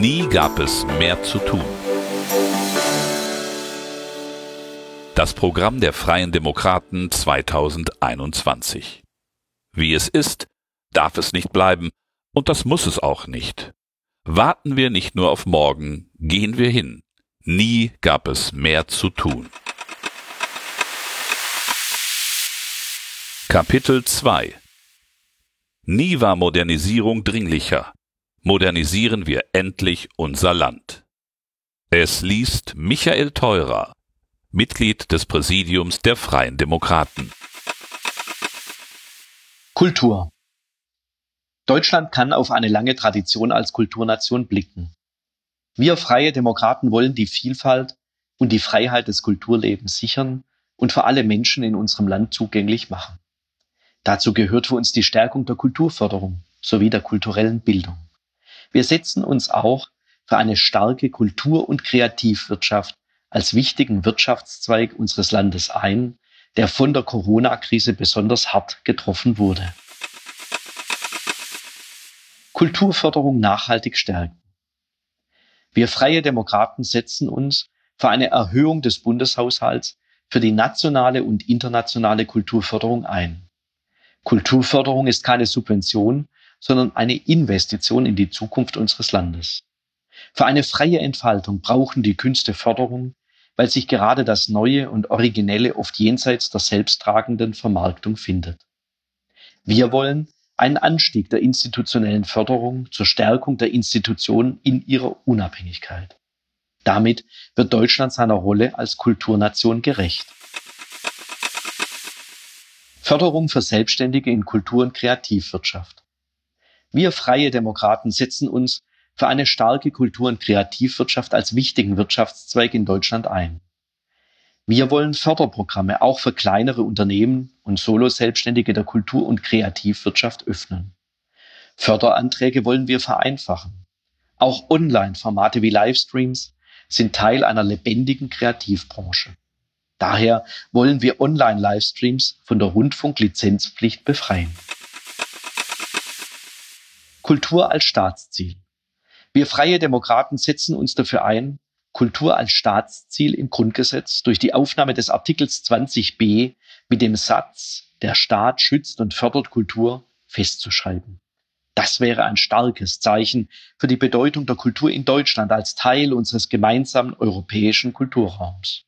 Nie gab es mehr zu tun. Das Programm der Freien Demokraten 2021. Wie es ist, darf es nicht bleiben, und das muss es auch nicht. Warten wir nicht nur auf morgen, gehen wir hin. Nie gab es mehr zu tun. Kapitel 2 Nie war Modernisierung dringlicher. Modernisieren wir endlich unser Land. Es liest Michael Theurer, Mitglied des Präsidiums der Freien Demokraten. Kultur Deutschland kann auf eine lange Tradition als Kulturnation blicken. Wir Freie Demokraten wollen die Vielfalt und die Freiheit des Kulturlebens sichern und für alle Menschen in unserem Land zugänglich machen. Dazu gehört für uns die Stärkung der Kulturförderung sowie der kulturellen Bildung. Wir setzen uns auch für eine starke Kultur- und Kreativwirtschaft als wichtigen Wirtschaftszweig unseres Landes ein, der von der Corona-Krise besonders hart getroffen wurde. Kulturförderung nachhaltig stärken. Wir Freie Demokraten setzen uns für eine Erhöhung des Bundeshaushalts für die nationale und internationale Kulturförderung ein. Kulturförderung ist keine Subvention, sondern eine Investition in die Zukunft unseres Landes. Für eine freie Entfaltung brauchen die Künste Förderung, weil sich gerade das Neue und Originelle oft jenseits der selbsttragenden Vermarktung findet. Wir wollen einen Anstieg der institutionellen Förderung zur Stärkung der Institutionen in ihrer Unabhängigkeit. Damit wird Deutschland seiner Rolle als Kulturnation gerecht. Förderung für Selbstständige in Kultur- und Kreativwirtschaft. Wir Freie Demokraten setzen uns für eine starke Kultur- und Kreativwirtschaft als wichtigen Wirtschaftszweig in Deutschland ein. Wir wollen Förderprogramme auch für kleinere Unternehmen und Solo-Selbstständige der Kultur- und Kreativwirtschaft öffnen. Förderanträge wollen wir vereinfachen. Auch Online-Formate wie Livestreams sind Teil einer lebendigen Kreativbranche. Daher wollen wir Online-Livestreams von der Rundfunklizenzpflicht befreien. Kultur als Staatsziel. Wir freie Demokraten setzen uns dafür ein, Kultur als Staatsziel im Grundgesetz durch die Aufnahme des Artikels 20b mit dem Satz, der Staat schützt und fördert Kultur, festzuschreiben. Das wäre ein starkes Zeichen für die Bedeutung der Kultur in Deutschland als Teil unseres gemeinsamen europäischen Kulturraums.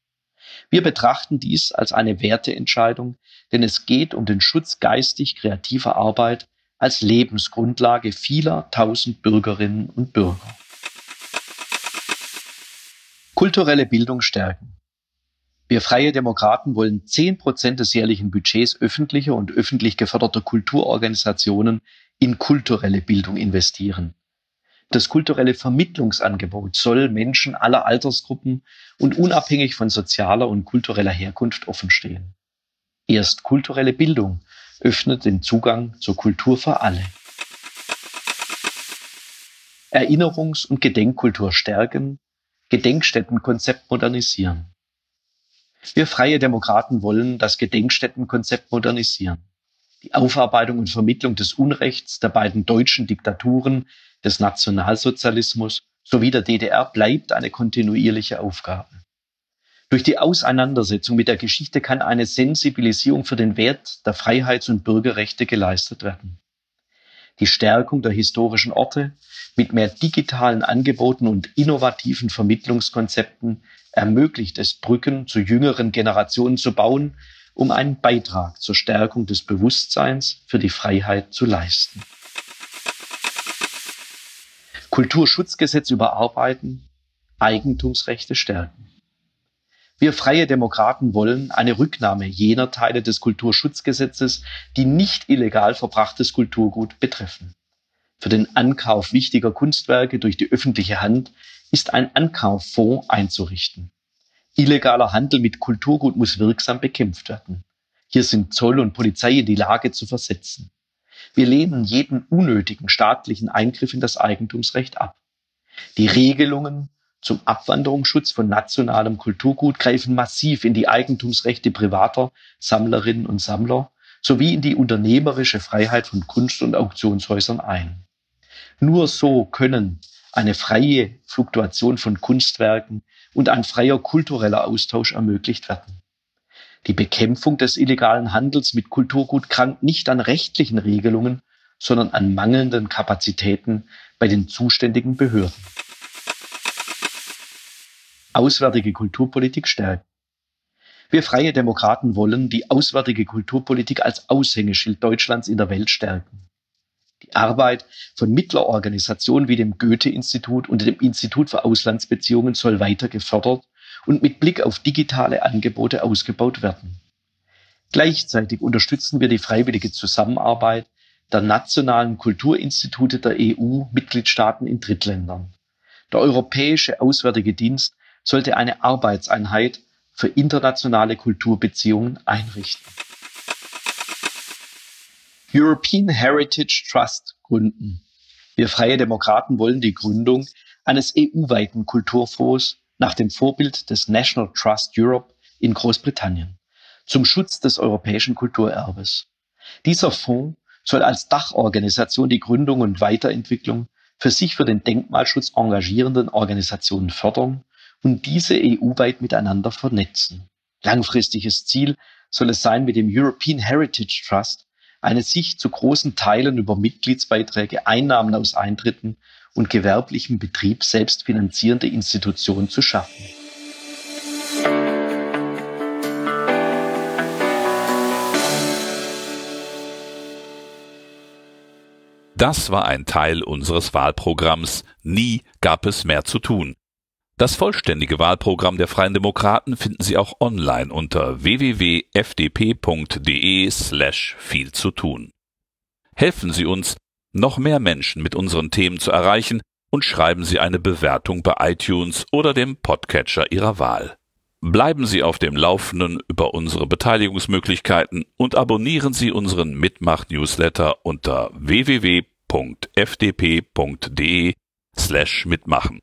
Wir betrachten dies als eine Werteentscheidung, denn es geht um den Schutz geistig kreativer Arbeit als Lebensgrundlage vieler tausend Bürgerinnen und Bürger. Kulturelle Bildung stärken. Wir Freie Demokraten wollen zehn Prozent des jährlichen Budgets öffentlicher und öffentlich geförderter Kulturorganisationen in kulturelle Bildung investieren. Das kulturelle Vermittlungsangebot soll Menschen aller Altersgruppen und unabhängig von sozialer und kultureller Herkunft offenstehen. Erst kulturelle Bildung öffnet den Zugang zur Kultur für alle. Erinnerungs- und Gedenkkultur stärken, Gedenkstättenkonzept modernisieren. Wir Freie Demokraten wollen das Gedenkstättenkonzept modernisieren. Die Aufarbeitung und Vermittlung des Unrechts der beiden deutschen Diktaturen des Nationalsozialismus sowie der DDR bleibt eine kontinuierliche Aufgabe. Durch die Auseinandersetzung mit der Geschichte kann eine Sensibilisierung für den Wert der Freiheits- und Bürgerrechte geleistet werden. Die Stärkung der historischen Orte mit mehr digitalen Angeboten und innovativen Vermittlungskonzepten ermöglicht es, Brücken zu jüngeren Generationen zu bauen, um einen Beitrag zur Stärkung des Bewusstseins für die Freiheit zu leisten. Kulturschutzgesetz überarbeiten, Eigentumsrechte stärken. Wir Freie Demokraten wollen eine Rücknahme jener Teile des Kulturschutzgesetzes, die nicht illegal verbrachtes Kulturgut betreffen. Für den Ankauf wichtiger Kunstwerke durch die öffentliche Hand ist ein Ankauffonds einzurichten. Illegaler Handel mit Kulturgut muss wirksam bekämpft werden. Hier sind Zoll und Polizei in die Lage zu versetzen. Wir lehnen jeden unnötigen staatlichen Eingriff in das Eigentumsrecht ab. Die Regelungen zum Abwanderungsschutz von nationalem Kulturgut greifen massiv in die Eigentumsrechte privater Sammlerinnen und Sammler sowie in die unternehmerische Freiheit von Kunst- und Auktionshäusern ein. Nur so können eine freie Fluktuation von Kunstwerken und ein freier kultureller Austausch ermöglicht werden. Die Bekämpfung des illegalen Handels mit Kulturgut krankt nicht an rechtlichen Regelungen, sondern an mangelnden Kapazitäten bei den zuständigen Behörden. Auswärtige Kulturpolitik stärken. Wir Freie Demokraten wollen die auswärtige Kulturpolitik als Aushängeschild Deutschlands in der Welt stärken. Die Arbeit von Mittlerorganisationen wie dem Goethe-Institut und dem Institut für Auslandsbeziehungen soll weiter gefördert und mit Blick auf digitale Angebote ausgebaut werden. Gleichzeitig unterstützen wir die freiwillige Zusammenarbeit der nationalen Kulturinstitute der EU-Mitgliedstaaten in Drittländern. Der Europäische Auswärtige Dienst sollte eine Arbeitseinheit für internationale Kulturbeziehungen einrichten. European Heritage Trust gründen. Wir Freie Demokraten wollen die Gründung eines EU-weiten Kulturfonds nach dem Vorbild des National Trust Europe in Großbritannien zum Schutz des europäischen Kulturerbes. Dieser Fonds soll als Dachorganisation die Gründung und Weiterentwicklung für sich für den Denkmalschutz engagierenden Organisationen fördern und diese EU-weit miteinander vernetzen. Langfristiges Ziel soll es sein, mit dem European Heritage Trust eine sich zu großen Teilen über Mitgliedsbeiträge, Einnahmen aus Eintritten und gewerblichem Betrieb selbst finanzierende Institution zu schaffen. Das war ein Teil unseres Wahlprogramms Nie gab es mehr zu tun. Das vollständige Wahlprogramm der Freien Demokraten finden Sie auch online unter www.fdp.de slash viel zu tun. Helfen Sie uns, noch mehr Menschen mit unseren Themen zu erreichen und schreiben Sie eine Bewertung bei iTunes oder dem Podcatcher Ihrer Wahl. Bleiben Sie auf dem Laufenden über unsere Beteiligungsmöglichkeiten und abonnieren Sie unseren Mitmach-Newsletter unter www.fdp.de slash mitmachen.